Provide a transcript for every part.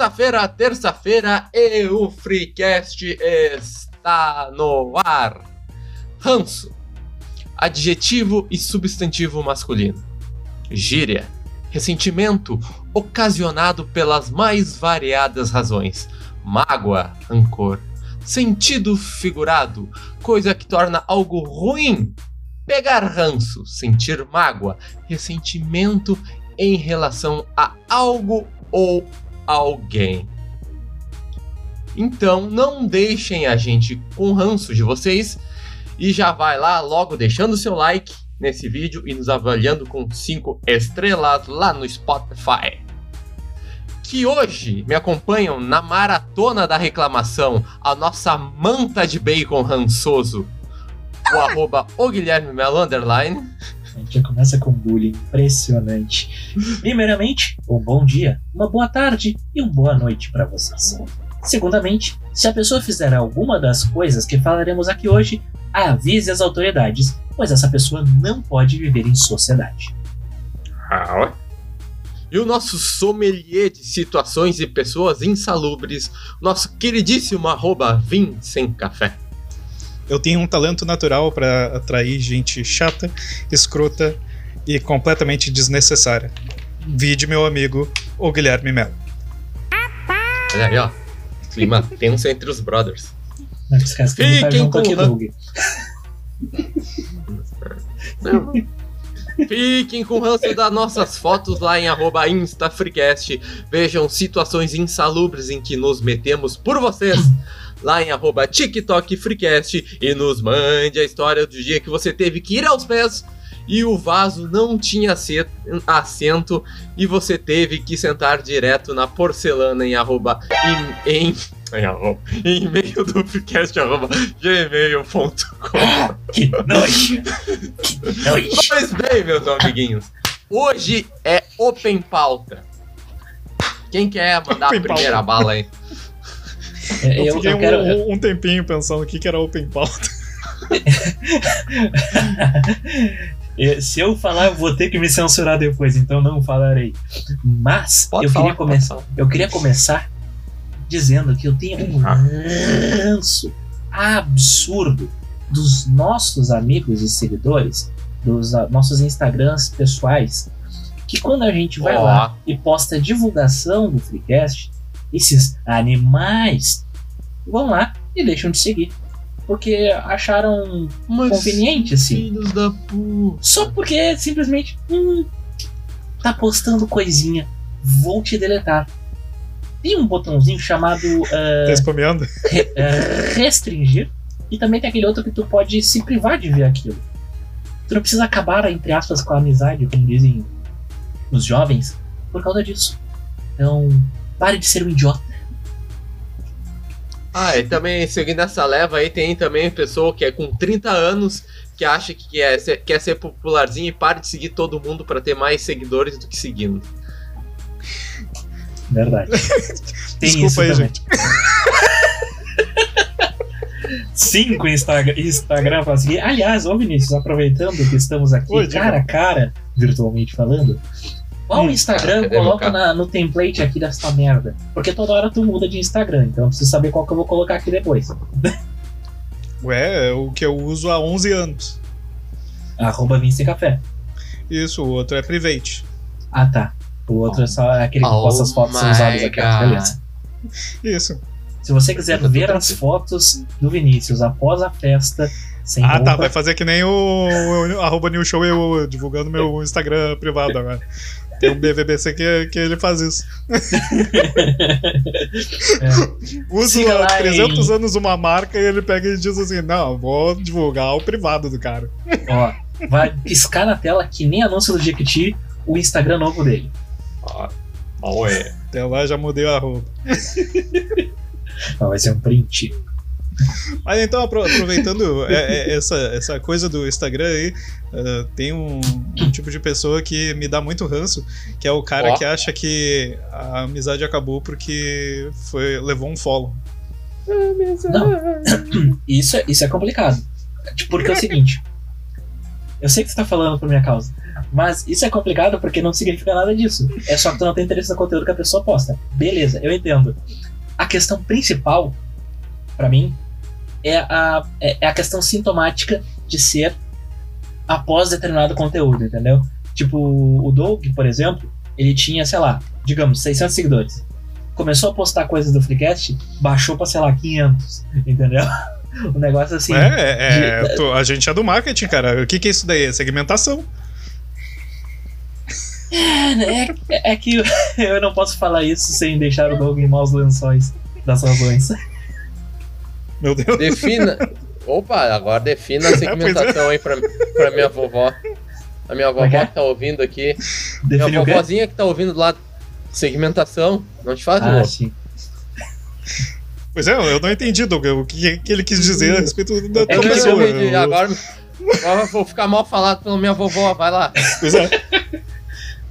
Terça-feira, terça-feira, e o Freecast está no ar. Ranço. Adjetivo e substantivo masculino. Gíria. Ressentimento ocasionado pelas mais variadas razões. Mágoa, rancor. Sentido figurado, coisa que torna algo ruim. Pegar ranço, sentir mágoa, ressentimento em relação a algo ou alguém. Então não deixem a gente com ranço de vocês e já vai lá logo deixando seu like nesse vídeo e nos avaliando com 5 estrelas lá no Spotify. Que hoje me acompanham na maratona da reclamação a nossa manta de bacon rançoso, o arroba o Guilherme Underline. A gente já começa com bullying impressionante. Primeiramente, um bom dia, uma boa tarde e uma boa noite para vocês. Segundamente, se a pessoa fizer alguma das coisas que falaremos aqui hoje, avise as autoridades, pois essa pessoa não pode viver em sociedade. Ah, e o nosso sommelier de situações e pessoas insalubres, nosso queridíssimo arroba Vim Sem Café. Eu tenho um talento natural para atrair gente chata, escrota e completamente desnecessária. Vide meu amigo, o Guilherme Melo. Olha aí, ó. Clima tenso entre os brothers. Não esquece que ele tá Fiquem junto aqui. Fiquem com o ranço das nossas fotos lá em arroba InstaFreecast. Vejam situações insalubres em que nos metemos por vocês. Lá em arroba TikTok Freecast. E nos mande a história do dia que você teve que ir aos pés e o vaso não tinha assento e você teve que sentar direto na porcelana em arroba em, em, em arroba, em e-mail do Freecast arroba gmail.com. Que nojo! Que nojo! Pois bem, meus amiguinhos, hoje é Open Pauta. Quem quer mandar Open a primeira pauta. bala aí? É, Eu, Eu, fiquei eu quero. um, um- um tempinho pensando o que, que era Open Pauta. eu- Se eu falar, eu vou ter que me censurar depois, então não falarei. Mas Pode eu falar, queria começar. Eu queria começar dizendo que eu tenho um Ah. ranço absurdo dos nossos amigos e seguidores, dos ah, nossos Instagrams pessoais, que quando a gente vai lá e posta divulgação do Freecast, esses animais vão lá e deixam de seguir. Porque acharam Mas conveniente, assim. filhos da puta. Só porque simplesmente hum, tá postando coisinha, vou te deletar. Tem um botãozinho chamado ah, Tá spameando? re- ah, restringir e também tem aquele outro que tu pode se privar de ver aquilo. Tu não precisa acabar, entre aspas, com a amizade, como dizem os jovens, por causa disso. Então, pare de ser um idiota. Ah, e também seguindo essa leva aí, tem também pessoa que é com 30 anos que acha que quer ser, quer ser popularzinho e para de seguir todo mundo pra ter mais seguidores do que seguindo. Verdade. Tem isso Desculpa aí, também. gente. Cinco Instagram, Instagram pra seguir. Aliás, ô Vinícius, aproveitando que estamos aqui Oi, cara a cara, virtualmente falando, qual Hum, Instagram meu coloca na- no template aqui dessa merda? Porque toda hora tu muda de Instagram, então eu preciso saber qual que eu vou colocar aqui depois. Ué, é o que eu uso há 11 anos. Arroba Vince Café. Isso, o outro é Private. Ah tá. O outro é só aquele que Oh posta as fotos olhos aqui, God. beleza. Isso. Se você quiser ver as fotos do Vinícius após a festa, sem Ah, tá. roupa, Vai fazer que nem o, o arroba New Show eu divulgando meu Instagram privado agora. Tem um BVBC que, que ele faz isso. Há lá 300 em- anos uma marca e ele pega e diz assim: Não, vou divulgar o privado do cara. ó, vai piscar na tela que nem anúncio do Jequiti o Instagram novo dele. Ó, ó, é. Até lá já mudei a roupa. Ó, vai ser um print. Mas então, apro- aproveitando é, é, essa, essa coisa do Instagram aí, ah, tem um, um tipo de pessoa que me dá muito ranço, que é o cara Ó. que acha que a amizade acabou porque foi, levou um follow. Não. Isso é, isso é complicado. Tipo, Porque é o seguinte. Eu sei que você tá falando por minha causa. Mas isso é complicado porque não significa nada disso. É só que tu não tem interesse no conteúdo que a pessoa posta. Beleza, eu entendo. A questão principal, pra mim, é a, é é a questão sintomática de ser após determinado conteúdo, entendeu? Tipo, o Doug, por exemplo, ele tinha, sei lá, digamos, 600 seguidores. Começou a postar coisas do Freecast, baixou pra, sei lá, 500, entendeu? O negócio assim. é, é, tô- a gente é do marketing, cara. O que, que é isso daí? É segmentação. É, é, é que eu não posso falar isso sem deixar o Doug em maus lençóis das razões. Meu Deus. Defina. Opa, agora defina a segmentação aí pra, pra minha vovó. A minha é vovó é? que tá ouvindo aqui. Minha quê? vovozinha que tá ouvindo lá. Segmentação. Não te faz Ah, sim. Pois é, eu não entendi, Doug, o que, que ele quis dizer a respeito da É tua pessoa. entendi, Eu- agora, agora eu vou ficar mal falado pela minha vovó. Vai lá. Pois é.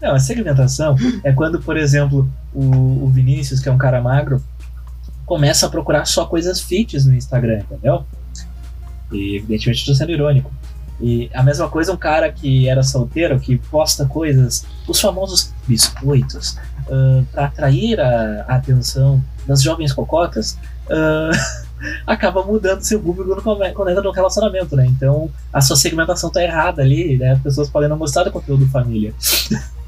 Não, a segmentação é quando, por exemplo, o, o Vinícius, que é um cara magro, começa a procurar só coisas fits no Instagram, entendeu? E evidentemente estou sendo irônico. E a mesma coisa um cara que era solteiro, que posta coisas, os famosos biscoitos, ah, para atrair a, a atenção das jovens cocotas, ah, acaba mudando seu público come- quando entra no relacionamento, né? Então a sua segmentação tá errada ali, né? As pessoas podem não gostar do conteúdo família.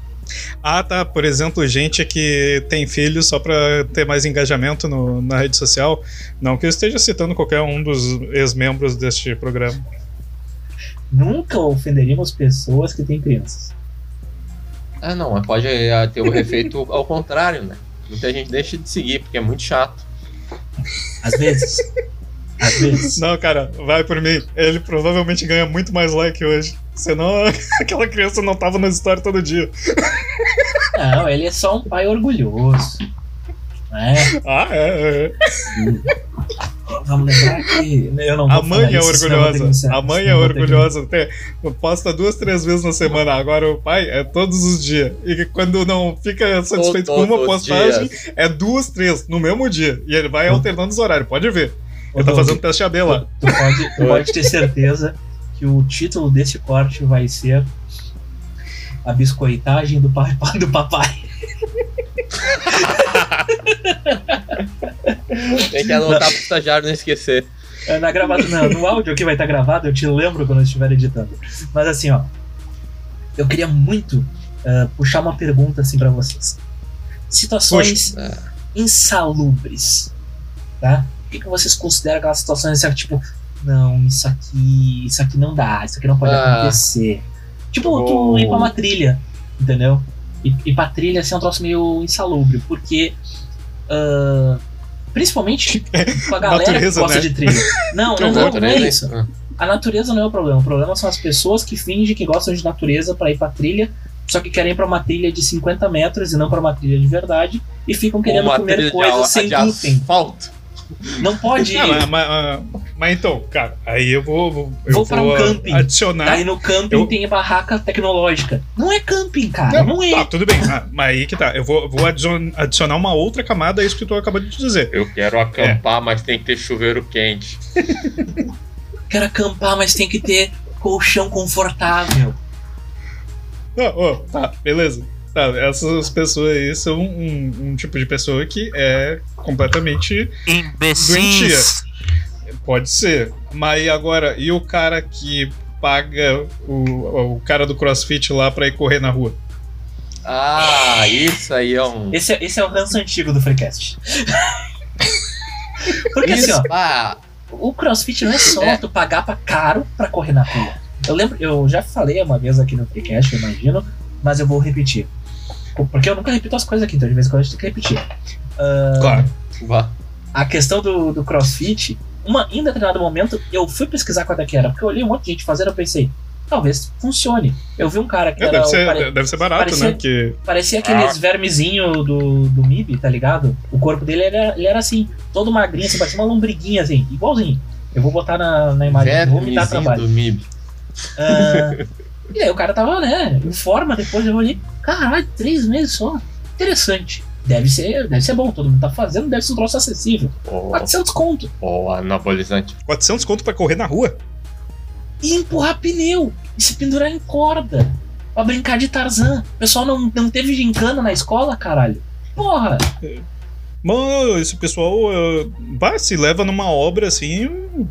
Ah, tá. Por exemplo, gente que tem filhos só pra ter mais engajamento no- na rede social. Não que eu esteja citando qualquer um dos ex-membros deste programa. Nunca ofenderíamos pessoas que têm crianças. Ah, não, mas pode eh, ter o efeito ao contrário, né? Muita gente deixa de seguir, porque é muito chato. Às vezes. Às vezes. Não, cara, vai por mim. Ele provavelmente ganha muito mais like hoje. Senão aquela criança não tava nas histórias todo dia. Não, ele é só um pai orgulhoso. Né? Ah, é. é. Vamos lembrar que. Eu não vou A mãe falar é isso, ter orgulhosa. A mãe é ter orgulhosa. Tem- Posta duas, três vezes na semana. Agora o pai é todos os dias. E quando não fica satisfeito com uma postagem, dias. é duas, três no mesmo dia. E ele vai alternando os horários. Pode ver. Ô, Ele tá fazendo teste AB lá. Tu pode, tu pode ter certeza que o título desse corte vai ser A Biscoitagem do, pai, do Papai. Tem que anotar pro estagiário não esquecer. É, Na gravata, não, no áudio que vai estar gravado, eu te lembro quando eu estiver editando. Mas assim, ó. Eu queria muito ah, puxar uma pergunta assim pra vocês. Situações Puxa. insalubres, tá? O que, que vocês consideram aquelas situações assim, tipo, não, isso aqui, isso aqui não dá, isso aqui não pode Ah. acontecer. Tipo, Oh. tu ir pra uma trilha, entendeu? E, e pra trilha assim, é um troço meio insalubre, porque. ah, principalmente com a galera Natureza, que gosta né? de trilha. Não, não, não, não é isso. Ah, A natureza não é o problema. O problema são as pessoas que fingem que gostam de natureza pra ir pra trilha, só que querem ir pra uma trilha de 50 metros e não pra uma trilha de verdade, e ficam querendo comer coisas sem glúten. asfalto. Não pode ir. Ah, mas, mas- ah, mas então, cara, aí eu vou. vou- Eu Vou pra um camping. adicionar. Aí no camping Eu- tem barraca tecnológica. Não é camping, cara. Não, é. Tá, tudo bem. Ah, mas aí que tá. Eu vou, vou adicion- adicionar uma outra camada a isso que tu acabou de dizer. Eu quero acampar, mas tem que ter chuveiro quente. Quero acampar, mas tem que ter colchão confortável. Ah, ó, tá, beleza. Tá, essas pessoas aí são um, um tipo de pessoa que é completamente. Doentia. Pode ser. Mas agora, e o cara que paga o, o cara do crossfit lá pra ir correr na rua? Ah, isso aí é um. Esse, é- esse é o ranço antigo do Freecast. Porque assim, ó, Isso, ah, o crossfit não é só É. tu pagar pra caro pra correr na rua. Eu lembro, eu já falei uma vez aqui no Freecast, eu imagino, mas eu vou repetir. Porque eu nunca repito as coisas aqui, então de vez em quando a gente tem que repetir. Ah, Claro. vá. a questão do, do crossfit, uma, em determinado momento, eu fui pesquisar quanto é que era, porque eu olhei um monte de gente fazendo, eu pensei, talvez funcione. Eu vi um cara que É, era. deve, ser, pare- deve ser barato, parecia- né? Porque. Parecia aqueles Ah. vermezinho do, do MIB, tá ligado? O corpo dele era, ele era assim, todo magrinho, assim, parecia uma lombriguinha, assim, igualzinho. Eu vou botar na, na imagem, vou me dar Vermezinho trabalho. do MIB. Ah, e aí o cara tava, né, em forma, depois eu olhei, caralho, três meses só. Interessante. Deve ser, deve ser bom, todo mundo tá fazendo, deve ser um troço acessível. Ou 400 conto. ou anabolizante. 400 conto pra correr na rua? e empurrar pneu e se pendurar em corda pra brincar de Tarzan. O pessoal não, não teve gincana na escola, caralho. Porra! Mano, esse pessoal uh, vai, se leva numa obra assim, o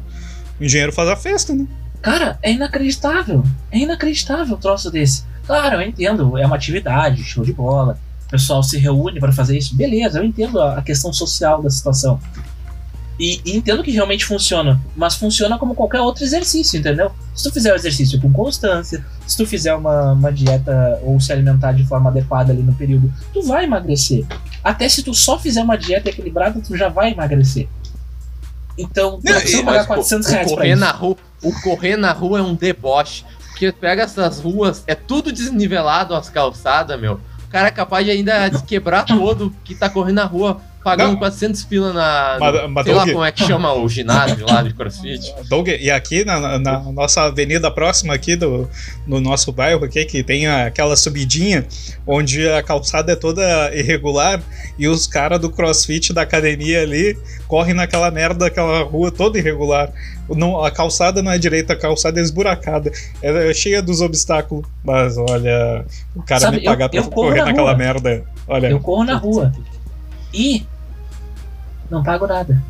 engenheiro faz a festa, né? Cara, é inacreditável. É inacreditável um troço desse. Claro, eu entendo, é uma atividade, show de bola. O pessoal se reúne para fazer isso. Beleza, eu entendo a questão social da situação. E, e entendo que realmente funciona, mas funciona como qualquer outro exercício, entendeu? Se tu fizer o exercício com constância, se tu fizer uma, uma dieta ou se alimentar de forma adequada ali no período, tu vai emagrecer. Até se tu só fizer uma dieta equilibrada, tu já vai emagrecer. Então, Não, pagar Mas, pô, 400 o reais pra correr na rua, o correr na rua é um deboche. Porque pega essas ruas, é tudo desnivelado as calçadas, meu. O cara é capaz de ainda quebrar todo que tá correndo na rua, pagando Não. 400 pila na. Mas- mas sei lá Doug- como é que chama o ginásio lá de crossfit. Doug, e aqui na, na- nossa avenida próxima aqui do, no nosso bairro aqui, que tem aquela subidinha onde a calçada é toda irregular e os caras do crossfit da academia ali correm naquela merda daquela rua toda irregular. Não, a calçada não é direita, a calçada é esburacada. É, cheia dos obstáculos. Mas olha, o cara Sabe, me pagar eu- pra eu correr na naquela rua. merda. Olha. Eu corro na rua. E não pago nada.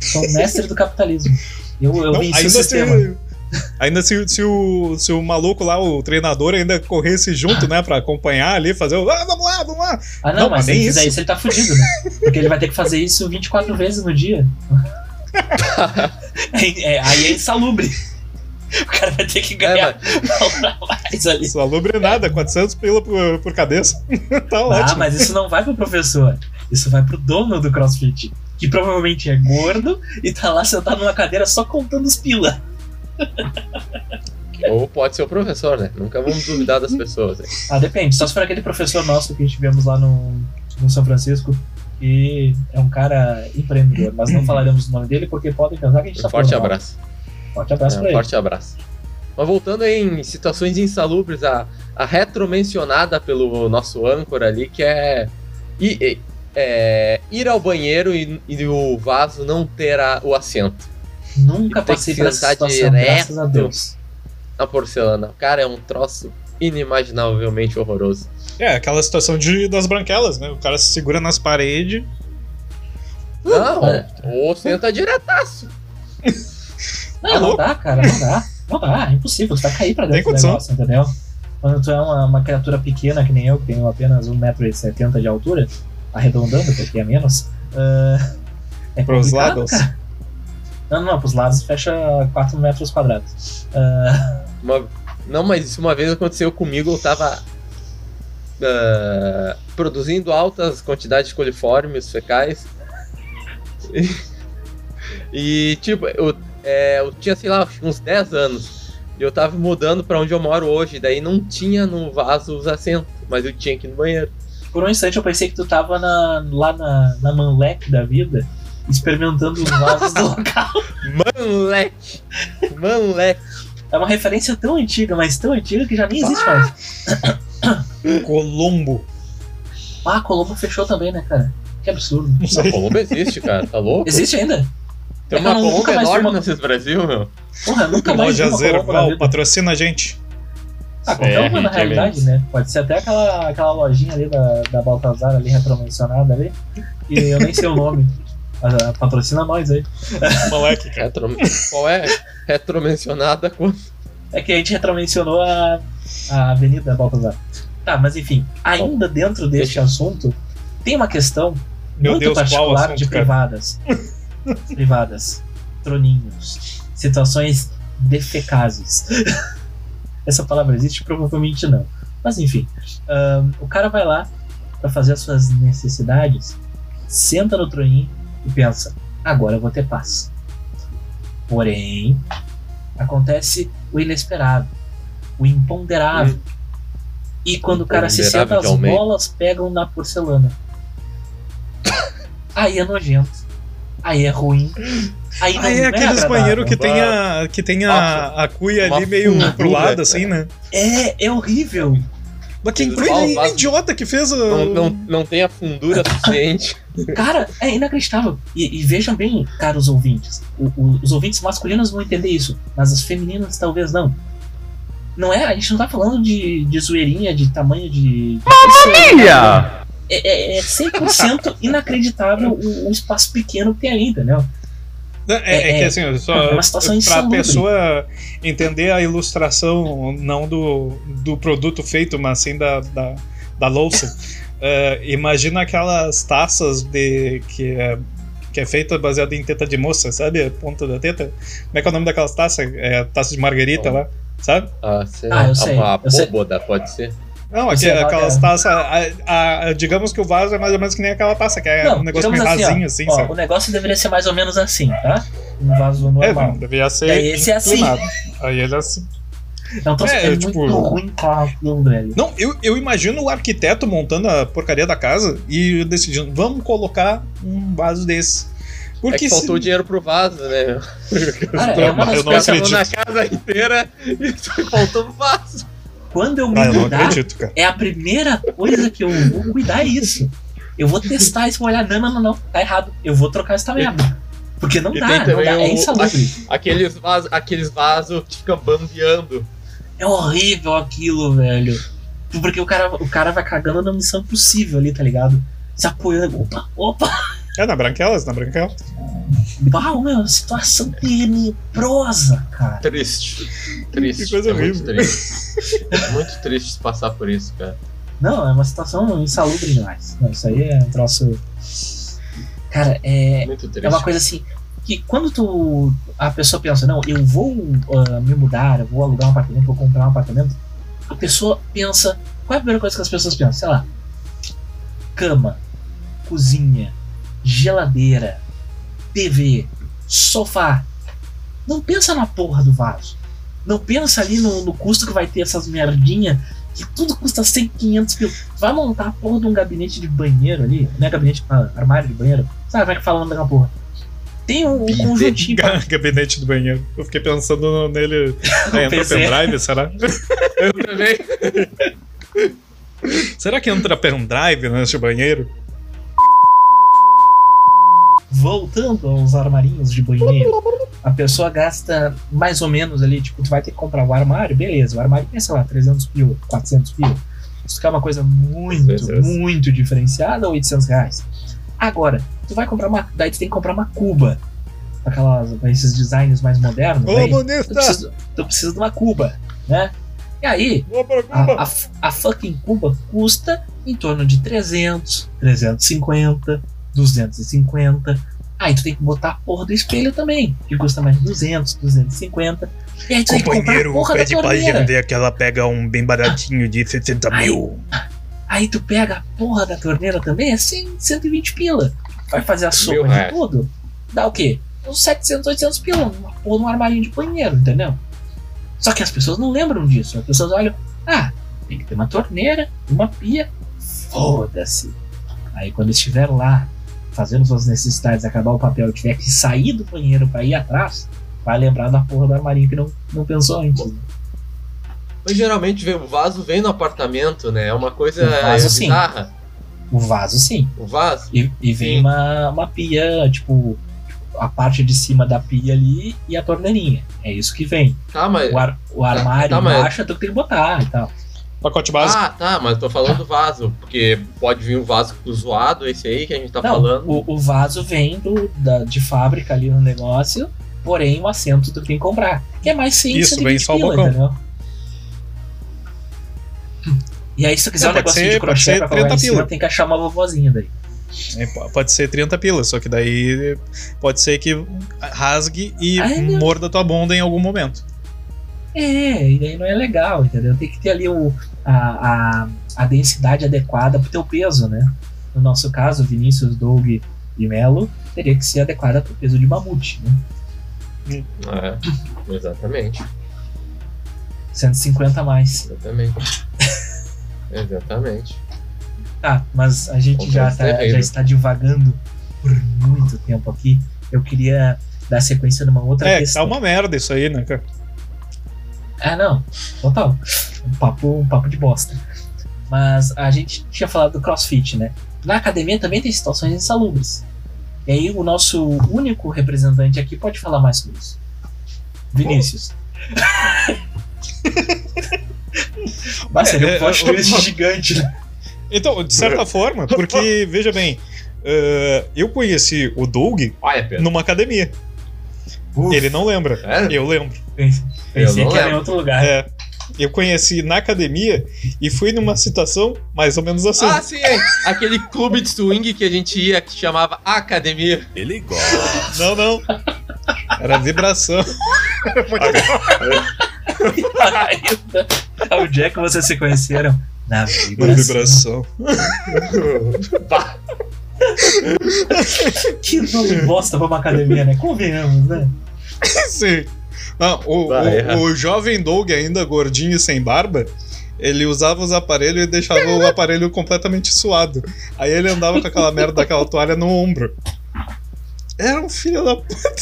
Sou um mestre do capitalismo. Eu, eu Não, venci o ainda sistema. se, ainda se, se, o, se o maluco lá, o treinador, ainda corresse junto, né, pra acompanhar ali, fazer o. Ah, vamos lá, vamos lá! Ah, não, Não, mas mas se ele nem fizer isso. isso, ele tá fudido, né? Porque ele vai ter que fazer isso 24 vezes no dia. É- é- aí é insalubre. O cara vai ter que ganhar É, mais ali. Salubre nada, 400 pila por, por cabeça. tá Ah, ótimo. mas isso não vai pro professor. Isso vai pro dono do crossfit. Que provavelmente é gordo e tá lá sentado numa cadeira só contando os pila. Ou pode ser o professor, né? Nunca vamos duvidar das pessoas. né? Ah, depende. Só se for aquele professor nosso que tivemos lá no, no São Francisco, que é um cara empreendedor, mas não falaremos o nome dele porque podem pensar que a gente tá Um forte falando mal. abraço. Forte abraço É, pra um ele. forte abraço. Mas voltando em situações insalubres, a, a retro mencionada pelo nosso âncora ali, que é, e- é, ir ao banheiro e, e o vaso não ter a- o assento Nunca passei por essa situação, direto. graças a Deus. na porcelana. Cara, é um troço inimaginavelmente horroroso. É, aquela situação de, das branquelas, né? O cara se segura nas paredes. Não, é. ou senta diretaço. Não, Tá não dá, cara, não dá. Não dá, é impossível, tu vai cair pra Tem dentro do condição. negócio, entendeu? Quando tu é uma, uma criatura pequena, que nem eu, que tenho apenas 1,70m de altura, arredondando, porque é menos, ah, é Pros complicado, lados. cara. Não, não, pros lados fecha 4 metros quadrados. Ah, Uma- não, mas isso uma vez aconteceu comigo, eu tava ah, produzindo altas quantidades de coliformes fecais. E, tipo, eu, é, eu tinha, sei lá, uns 10 anos. E eu tava mudando pra onde eu moro hoje, daí não tinha no vaso os assentos, mas eu tinha que ir no banheiro. Por um instante eu pensei que tu tava na- lá na, na Manlec da vida, experimentando os vasos do local. Moleque! Moleque! É uma referência tão antiga, mas tão antiga que já nem existe mais. Colombo. Ah, Colombo fechou também, né, cara? Que absurdo. Não A sei. Colombo existe, cara, tá louco? Existe ainda? Tem É uma Colombo enorme uma- nesses Brasil, meu. Porra, nunca mais Loja Zerval, patrocina a gente. Ah, qualquer uma na É, realidade, né? Pode ser até aquela, aquela lojinha ali da, da Baltazar ali, retromencionada ali, que eu nem sei o nome. Mas, ah, patrocina nós aí. Moleque, cara. Retro... Qual é? Retromencionada com. É que a gente retromencionou a, a Avenida Baltazar. Tá, mas enfim, ainda dentro deste assunto, tem uma questão Meu muito Deus, qual particular assunto, de privadas. privadas. Troninhos. Situações defecazes. Essa palavra existe? Provavelmente não. Mas enfim, ahn, o cara vai lá pra fazer as suas necessidades, senta no troninho e pensa: agora eu vou ter paz. Porém, acontece o inesperado, o imponderável. E quando o cara se senta, as bolas pegam na porcelana. Aí é nojento. Aí é ruim. Aí não Ah, é é aqueles agradável. banheiros que tem a, que tem a, a cuia Uma ali meio pro lado, cara. assim, né? É, é horrível. Mas quem foi vasos- o idiota que fez o. Não, não, não tem a fundura suficiente. Cara, é inacreditável. E, e vejam bem, caros ouvintes. o- o- os ouvintes masculinos vão entender isso, mas as femininas talvez não. Não é, a gente não tá falando de, de zoeirinha, de tamanho de. de Filha! É, é, é 100% inacreditável o, o espaço pequeno que tem ali, entendeu? É, é É- que assim, só é pra insalubre. pessoa entender a ilustração não do, do produto feito, mas sim da, da, da louça. eh, imagina aquelas taças de que é, que é feita baseada em teta de moça, sabe? A ponta da teta. Como é que é o nome daquelas taças? É taça de margarita Oh. lá, sabe? Ah, sei Ah, eu sei, Uma eu sei. boboda, pode ser. Não, aqui, aquelas é. taças. a- a- digamos que o vaso é mais ou menos que nem aquela taça, que é Não, um negócio meio digamos rasinho, assim, assim, ó, o negócio deveria ser mais ou menos assim, tá? Um vaso É, normal. não, devia ser. E aí esse é assim. Aí ele é assim. Então, troço É, é, tipo- muito ruim, velho. Não, eu, eu imagino o arquiteto montando a porcaria da casa e decidindo, vamos colocar um vaso desse. É Porque que se- faltou dinheiro pro vaso, né? Cara, é uma eu não acredito. na casa inteira e faltou o vaso. Quando eu me Ah, eu não mudar, acredito, cara. é a primeira coisa que eu vou cuidar é isso. Eu vou testar isso, vou olhar, não, não, não, não, tá errado. Eu vou trocar essa merda. Porque não E dá, não dá, é o- insalubre. Aqueles vasos aqueles vasos que ficam bambeando. É horrível aquilo, velho. Porque o cara, o cara vai cagando na missão impossível ali, tá ligado? Se apoiando. Opa, opa! É, na Branquelas, na Branquelas. Uau, meu, situação tenebrosa, cara. Triste. Triste. Que coisa é muito horrível. triste. muito triste passar por isso, cara. Não, é uma situação insalubre demais. Não, isso aí é um troço. Cara, é. Muito triste. É uma coisa assim. Que quando tu. A pessoa pensa, não, eu vou ah, me mudar, eu vou alugar um apartamento, vou comprar um apartamento. A pessoa pensa. Qual é a primeira coisa que as pessoas pensam? Sei lá. Cama, cozinha, geladeira, TV, sofá. Não pensa na porra do vaso. Não pensa ali no, no custo que vai ter essas merdinha que tudo custa 100, 500 mil. Vai montar a porra de um gabinete de banheiro ali, não é gabinete, armário de banheiro. Sabe como é que fala o nome daquela porra? Tem um, um conjuntinho Gabinete do banheiro. Eu fiquei pensando no- nele. É, entra pendrive, será? Eu também. será que entra pendrive nesse banheiro? Voltando aos armarinhos de banheiro, a pessoa gasta mais ou menos ali, tipo, tu vai ter que comprar o armário, beleza, o armário tem, sei lá, 300 pila, 400 pila. Se tu quer uma coisa muito, 300. muito diferenciada, 800 reais. Agora, tu vai comprar uma, daí tu tem que comprar uma cuba, aquelas, esses designs mais modernos, Ô, daí, tu, precisa, tu precisa de uma cuba, né? E aí, a, a, a fucking Cuba custa em torno de 300, 350, 250. Aí tu tem que botar a porra do espelho também, que custa mais de 200, 250. E aí tu tem que comprar a porra da torneira. que ela pega um bem baratinho de 60 mil. Aí tu pega a porra da torneira também, é 100, 120 pila. Vai fazer a sopa de tudo, dá o quê? Uns 700, 800 pila, uma porra num armarinho de banheiro, entendeu? Só que as pessoas não lembram disso. As pessoas olham, ah, tem que ter uma torneira, uma pia, foda-se. Aí quando estiver lá fazendo suas necessidades, acabar o papel e tiver que sair do banheiro pra ir atrás, vai lembrar da porra do armarinho que não, não pensou antes. né? Mas geralmente vem- o vaso vem no apartamento, né? É uma coisa O vaso, sim. bizarra. O vaso, sim. O vaso. E, e vem Sim. uma, uma pia, tipo, a parte de cima da pia ali e a torneirinha. É isso que vem. Tá, mas. O, ar, o armário Tá, mas- embaixo tu que tem que botar e tal. Pacote básico. Ah, tá, mas eu tô falando do vaso. Porque pode vir um vaso zoado, esse aí que a gente tá Não, falando. o, o vaso vem do, da, de fábrica ali no negócio, porém o assento tu tem que comprar. Que é mais 100, Isso, 120 vem só o pila, bocão. entendeu? E aí, se tu quiser É, um pode negocinho ser- de crochê pra colocar 30 em cima, pila. tem que achar uma vovozinha daí. É, po- pode ser 30 pilas, só que daí pode ser que rasgue e Ai, morda tua bunda em algum momento. É, e daí não é legal, entendeu? Tem que ter ali o, a, a, a densidade adequada pro teu peso, né? No nosso caso, Vinícius, Doug e Melo, teria que ser adequada pro peso de mamute, né? É, exatamente. 150 a mais. Exatamente. exatamente. Tá, mas a gente já, tá, já está divagando por muito tempo aqui. Eu queria dar sequência numa outra é, questão. tá uma merda isso aí, né, cara? É, não. Total. Um papo, um papo de bosta. Mas a gente tinha falado do crossfit, né? Na academia também tem situações insalubres. E aí o nosso único representante aqui pode falar mais sobre isso. Vinícius. Mas seria um É, é, twist é, gigante, né? Então, de certa forma, porque, veja bem, eh, eu conheci o Doug Olha, numa academia. Uf, Ele não lembra. Sério? Eu lembro. Pensei Eu não que era em lembro. outro lugar. É. Eu conheci na academia e fui numa situação mais ou menos assim. Ah, sim, é. aquele clube de swing que a gente ia que chamava Academia. Ele gosta. Não, não. Era vibração. O Jack e você se conheceram na Uma vibração. vibração. Que nome bosta pra uma academia, né? Convenhamos, né? Sim. Não, o, Vai, o, o jovem Doug, ainda gordinho e sem barba, ele usava os aparelhos e deixava o aparelho completamente suado. Aí ele andava com aquela merda daquela toalha no ombro. Era um filho da puta.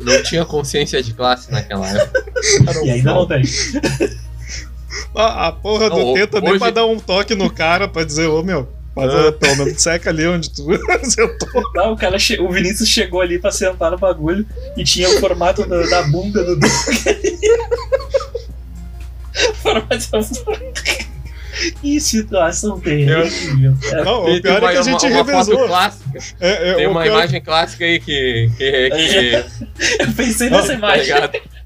não tinha consciência de classe naquela época. Um E ainda não tem. A, a porra Não, do teta nem hoje- pra dar um toque no cara pra dizer, ô meu, faz, Ah. pelo menos seca ali onde tu sentou. Não, o, cara che- o Vinícius chegou ali pra sentar no bagulho e tinha o formato do- da bunda do Doug. Formato- Que situação terrível. cara. Não, Tem o pior uma, é que a gente uma, uma foto revezou. clássica. É, é, Tem uma pior- imagem clássica aí que. que, que Eu pensei Não, nessa tá imagem.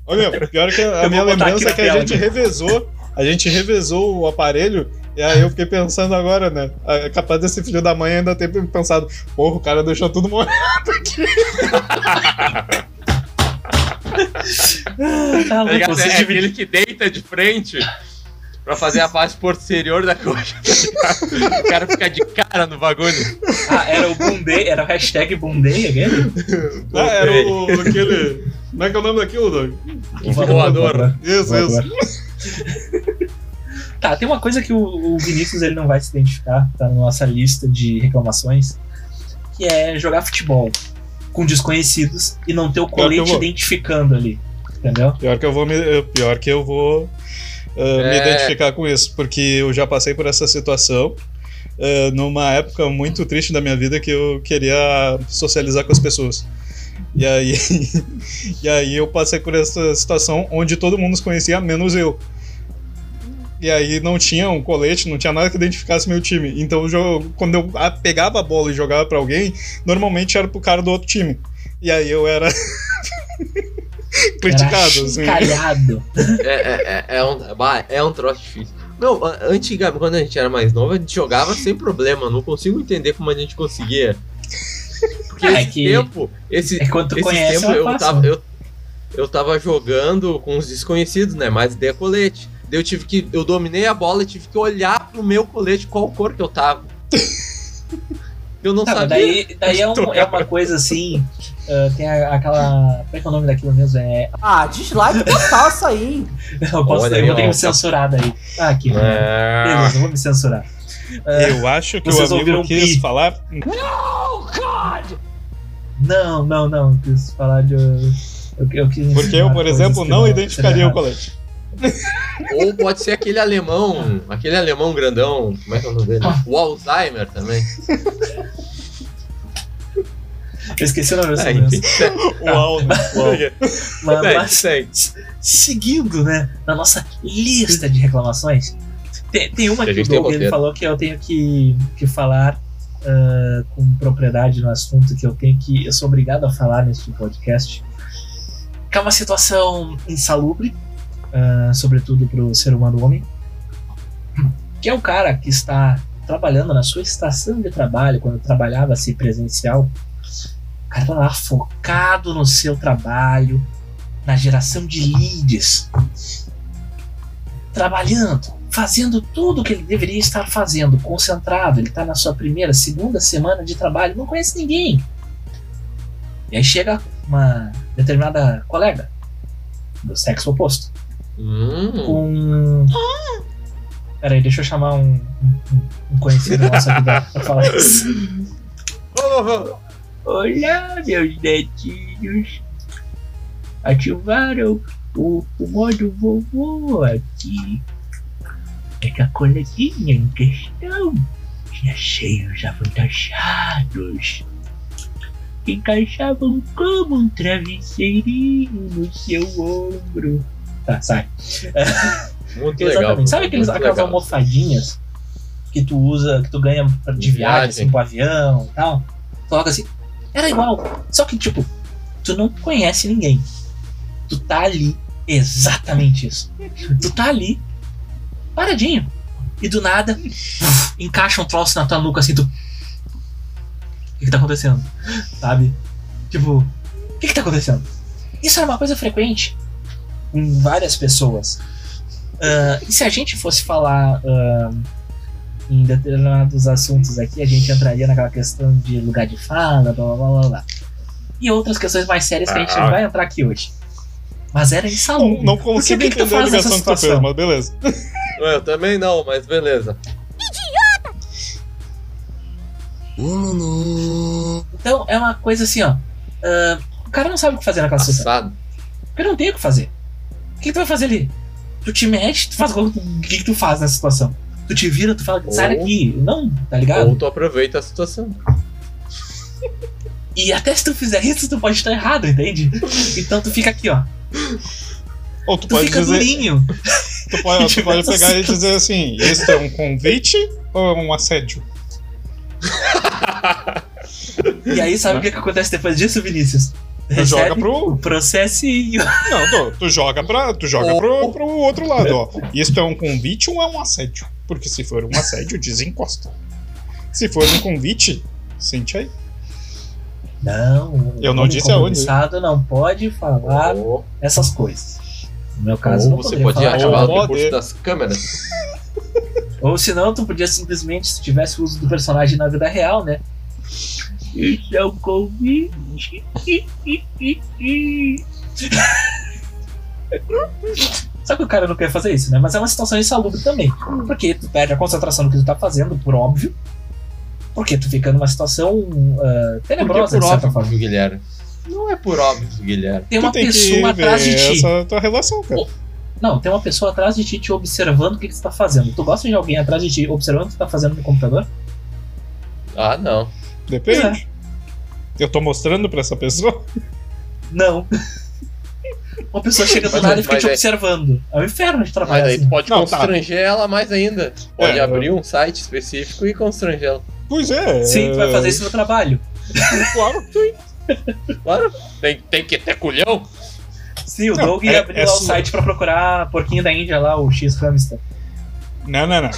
Ô, meu, pior que a Eu minha lembrança é que a gente revezou. A gente revezou o aparelho. E aí eu fiquei pensando agora, né? É capaz desse filho da mãe ainda ter pensado, porra, o cara deixou tudo morrer. Ah, tá Tá louco, ligado? vocês É dividem- aquele que deita de frente pra fazer a parte posterior da coxa. o cara fica de cara no bagulho. Ah, era o Bundei, era o hashtag Bundei aquele? Ah, era o, aquele. Como é que é o nome daquilo, Doug? O voador. Isso, Voador. isso. Tá, tem uma coisa que o, o Vinícius ele não vai se identificar, tá na nossa lista de reclamações, que é jogar futebol com desconhecidos e não ter o colete vou. identificando ali. Entendeu? Pior que eu vou me. Pior que eu vou me É. identificar com isso, porque eu já passei por essa situação. ah, numa época muito triste da minha vida que eu queria socializar com as pessoas. E aí, e aí eu passei por essa situação onde todo mundo se conhecia, menos eu. E aí não tinha um colete, não tinha nada que identificasse meu time. Então eu quando eu pegava a bola e jogava pra alguém, normalmente era pro cara do outro time. E aí eu era criticado, Era assim. É, é, é, é um, é um troço difícil. Não, antigamente, quando a gente era mais novo, a gente jogava sem problema. Não consigo entender como a gente conseguia. Porque É esse que- tempo, esse, É quando tu esse conhece, tempo é eu tava, eu, eu tava jogando com os desconhecidos, né? Mas dei colete. Daí eu tive que. Eu dominei a bola e tive que olhar pro meu colete qual cor que eu tava. Eu não Tá, sabia. daí, daí é, um- é uma coisa assim. ah, tem a- aquela. Como é que é o nome daquilo mesmo? É. Ah, dislike total isso aí. Eu, posso, Olha eu vou ter que me censurar daí. Ah, aqui. É. Beleza, eu vou me censurar. Ah, Eu acho que Vocês o amigo quis pi. falar. não, não, não. Quis falar de. Eu, eu quis Porque eu, por exemplo, não identificaria o colete. Ou pode ser aquele alemão, aquele alemão grandão, como é que é o nome dele? O Alzheimer também. Eu esqueci o nome dessa doença. enfim. Uau? Uau. Mas, seguindo, né, na nossa lista de reclamações, tem, tem uma Que o Doug falou que eu tenho que, que falar ah, com propriedade no assunto, que eu tenho que. Eu sou obrigado a falar neste podcast. Que é uma situação insalubre, ah, sobretudo para o ser humano homem. Que é o cara que está trabalhando na sua estação de trabalho, quando trabalhava-se presencial. O cara tá lá focado no seu trabalho, na geração de leads, trabalhando, fazendo tudo o que ele deveria estar fazendo, concentrado. Ele está na sua primeira, segunda semana de trabalho, não conhece ninguém. E aí chega uma determinada colega do sexo oposto Hum, com. Peraí, deixa eu chamar um, um, um conhecido nosso aqui pra pra falar isso. Olá, meus netinhos. Ativaram o, o modo vovô aqui. que a coleguinha em questão tinha seios avantajados que encaixavam como um travesseirinho no seu ombro. Tá, sai. Muito legal. Sabe aqueles, muito aquelas legal. almofadinhas que tu usa, que tu ganha de viagem, Viagem. assim, pro avião e tal? Coloca assim. Era igual. Só que, tipo, tu não conhece ninguém. Tu tá ali. Exatamente isso. Tu tá ali, paradinho. E do nada, encaixa um troço na tua nuca assim, tu. O que, que tá acontecendo? Sabe? Tipo, o que, que tá acontecendo? Isso era uma coisa frequente em várias pessoas. Ah, e se a gente fosse falar ah, em determinados assuntos aqui, a gente entraria naquela questão de lugar de fala, blá blá blá blá. blá. E outras questões mais sérias que a gente não Ah. vai entrar aqui hoje. Mas era Não, insalubre. não Porque consigo que que tu entender a faz nessa ligação que tu fez, situação? mas beleza. Eu também não, mas beleza. Então é uma coisa assim, ó. ah, o cara não sabe o que fazer naquela situação. Assado. Porque não tem o que fazer. O que, que tu vai fazer ali? Tu te mexe, tu faz o que, que tu faz nessa situação? Tu te vira, tu fala, sai daqui. Não, tá ligado? Ou tu aproveita a situação. E até se tu fizer isso, tu pode estar errado, entende? Então tu fica aqui, ó. Ou tu Tu pode fica dizer. durinho. Tu pode, tu Tipo, pode pegar e dizer assim: isso é um convite ou é um assédio? E aí, sabe o que, que acontece depois disso, Vinícius? Tu joga pro- o processinho. Não, tu, tu joga, pra, tu joga pro, pro outro lado, ó. Isso é um convite ou é um assédio? Porque se for um assédio, desencosta. Se for um convite, sente aí. Não, Eu não disse aonde. compromissado não pode falar Ou, essas coisas. No meu caso, ou não você podia falar. ativar o Pode. recurso das câmeras. Ou senão, tu podia simplesmente, se tivesse o uso do personagem na vida real, né? Isso é um convite. Só que o cara não quer fazer isso, né? Mas é uma situação insalubre também. Porque tu perde a concentração no que tu tá fazendo, por óbvio. Porque tu fica numa situação Por que tenebrosa, por de certa forma. óbvio, Guilherme? Não é por óbvio, Guilherme. Tem uma tu tem que pessoa ver atrás de ti. essa tua relação, cara. Não, tem uma pessoa atrás de ti te observando o que, que você tá fazendo. Tu gosta de alguém atrás de ti observando o que você tá fazendo no computador? Ah, não. Depende. Eu tô mostrando pra essa pessoa. Não. Uma pessoa chega do Mas- nada e fica mas te é- observando. É um inferno de Mas trabalhar aí assim. tu pode Não, tá. constranger ela mais ainda. Pode É, abrir um site específico e constranger ela. Pois é. Sim, tu vai fazer isso no trabalho. Claro. Claro, tem, tem que ter culhão. Sim, o Não, Doug é- abriu é lá o sua- site pra procurar porquinho da Índia lá, o X Hamster. Não, não, não.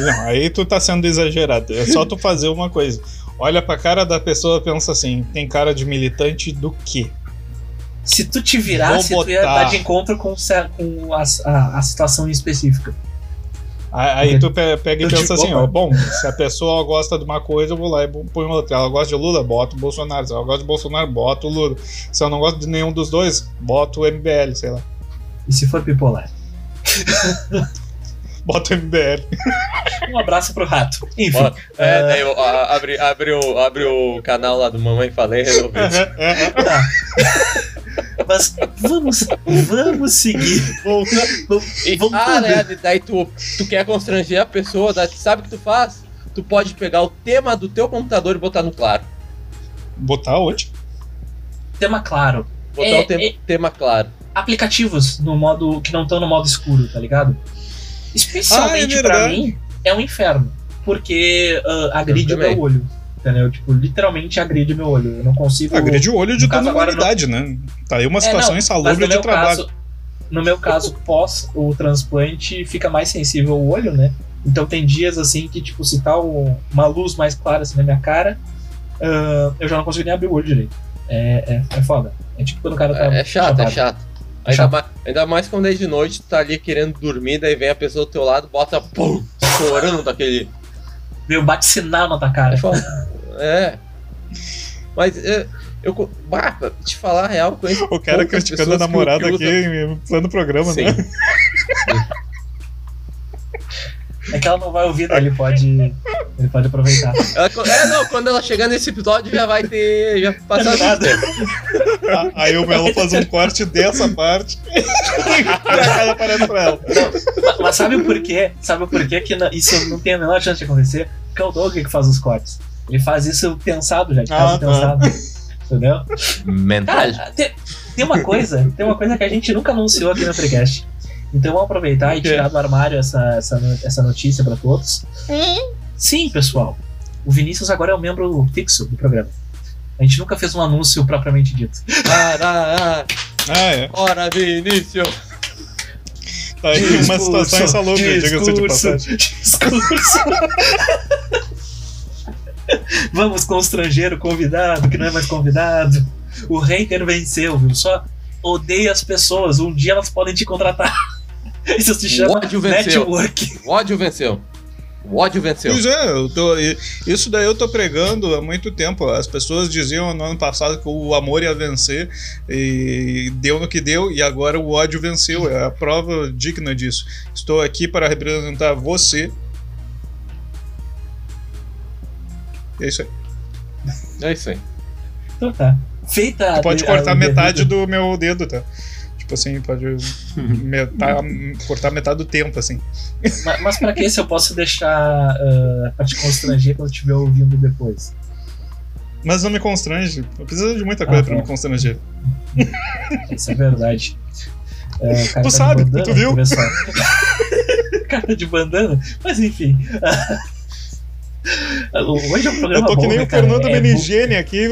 Não, aí tu tá sendo exagerado. É só tu fazer uma coisa. Olha pra cara da pessoa e pensa assim: tem cara de militante do quê? Se tu te virasse, Vou tu ia botar- dar de encontro com, com a, a- a situação em específica. Aí tu pe- pega e pensa assim, ó, bom, se a pessoa gosta de uma coisa, eu vou lá e põe outra. Ela gosta de Lula, bota o Bolsonaro. Se ela gosta de Bolsonaro, bota o Lula. Se ela não gosta de nenhum dos dois, bota o MBL, sei lá. E se for bipolar? Bota o MBL. Um abraço pro rato. Enfim. Ó, É, daí eu, a- abre, abre, o, abre o canal lá do Mamãe Falei e resolveu. Tá. Mas vamos, vamos seguir. Vamos, E, Voltando. ah, né? Daí tu, tu quer constranger a pessoa, daí sabe o que tu faz? Tu pode pegar o tema do teu computador e botar no claro. Botar onde? tema claro. Botar É, o tem- é- tema claro. Aplicativos no modo que não estão no modo escuro, tá ligado? Especialmente Ah, é pra verdade. mim, é um inferno. Porque ah, agride o meu olho. Entendeu? Tipo, literalmente agride o meu olho. Eu não consigo. Agride o olho de toda a humanidade, né? Tá aí uma É, situação não, mas insalubre de trabalho. Caso, no meu caso, pós o transplante, fica mais sensível o olho, né? Então tem dias assim que, tipo, se tá um- uma luz mais clara assim na minha cara, ah, eu já não consigo nem abrir o olho direito. É, é, é foda. É tipo quando o cara tá. É, é chato, é chato. Ainda, mais, ainda mais quando é de noite, tu tá ali querendo dormir, daí vem a pessoa do teu lado, bota pum, estourando daquele. Veio bate sinal na tua cara. É. É. Mas é, eu. co- Bah, pra te falar a real, eu conheço. O cara criticando a que- namorada aqui plano programa, Sim. né? É que ela não vai ouvir, daí ele pode. Ele pode aproveitar. Ela- é, não, quando ela chegar nesse episódio já vai ter. Já passado Nada. Ah, Aí o Melo faz um corte dessa parte e aparece pra ela. Mas, mas sabe o porquê? Sabe o porquê que não- isso não tem a menor chance de acontecer? Porque é o Doug que faz os cortes. Ele faz isso pensado já, de caso Ah, tá. pensado. Entendeu? Mental. Cara, tem, tem uma coisa, tem uma coisa que a gente nunca anunciou aqui no Freecast. Então vamos aproveitar e tirar do armário essa, essa, essa notícia pra todos. Sim, pessoal. O Vinícius agora é um membro fixo do programa. A gente nunca fez um anúncio propriamente dito. Para, Ah, é. ora, Vinícius. Tá aí uma situação insalubre, diga-se de discurso, passagem. discurso. Vamos constranger o convidado, que não é mais convidado. O hater venceu, viu? Só odeia as pessoas. Um dia elas podem te contratar. Isso se O chama ódio venceu. network. O ódio venceu. O ódio venceu. Pois é, eu tô, isso daí eu tô pregando há muito tempo. As pessoas diziam no ano passado que o amor ia vencer e deu no que deu, e agora o ódio venceu. É a prova digna disso. Estou aqui para representar você. É isso aí. É isso aí. Então tá. Feita a- Pode a- cortar o metade do meu dedo, tá? Tipo assim, pode cortar metade do tempo, assim. Mas, mas pra que se eu posso deixar ah, pra te constranger quando estiver ouvindo depois? Mas não me constrange. Eu preciso de muita coisa Ah, pra tá. me constranger. Isso é verdade. É, Tu de sabe, bandana, tu viu? cara de bandana, mas enfim. Hoje é um programa Eu tô que nem né, o cara? Fernando é, bu- Menigene aqui.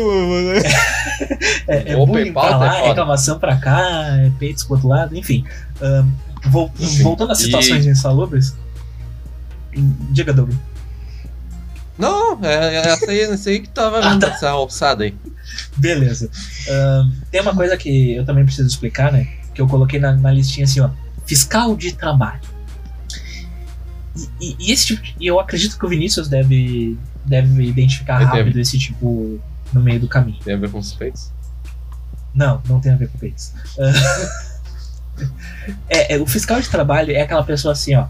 é, é Open bullying pra é lá, foda. reclamação pra cá, é peitos pro outro lado, enfim. Vol- Enfim. Voltando às E- situações insalubres. Diga, Doug. Não, é, é essa aí, essa aí que tava Ah, tá. essa alçada aí. Beleza. Ahn, tem uma coisa que eu também preciso explicar, né? Que eu coloquei na, na listinha assim, ó. Fiscal de trabalho. E, e- esse tipo. de- eu acredito que o Vinícius deve, deve identificar Ele rápido deve. esse tipo no meio do caminho. Tem a ver com os peitos? Não, não tem a ver com peitos. É, é, o fiscal de trabalho é aquela pessoa assim, ó.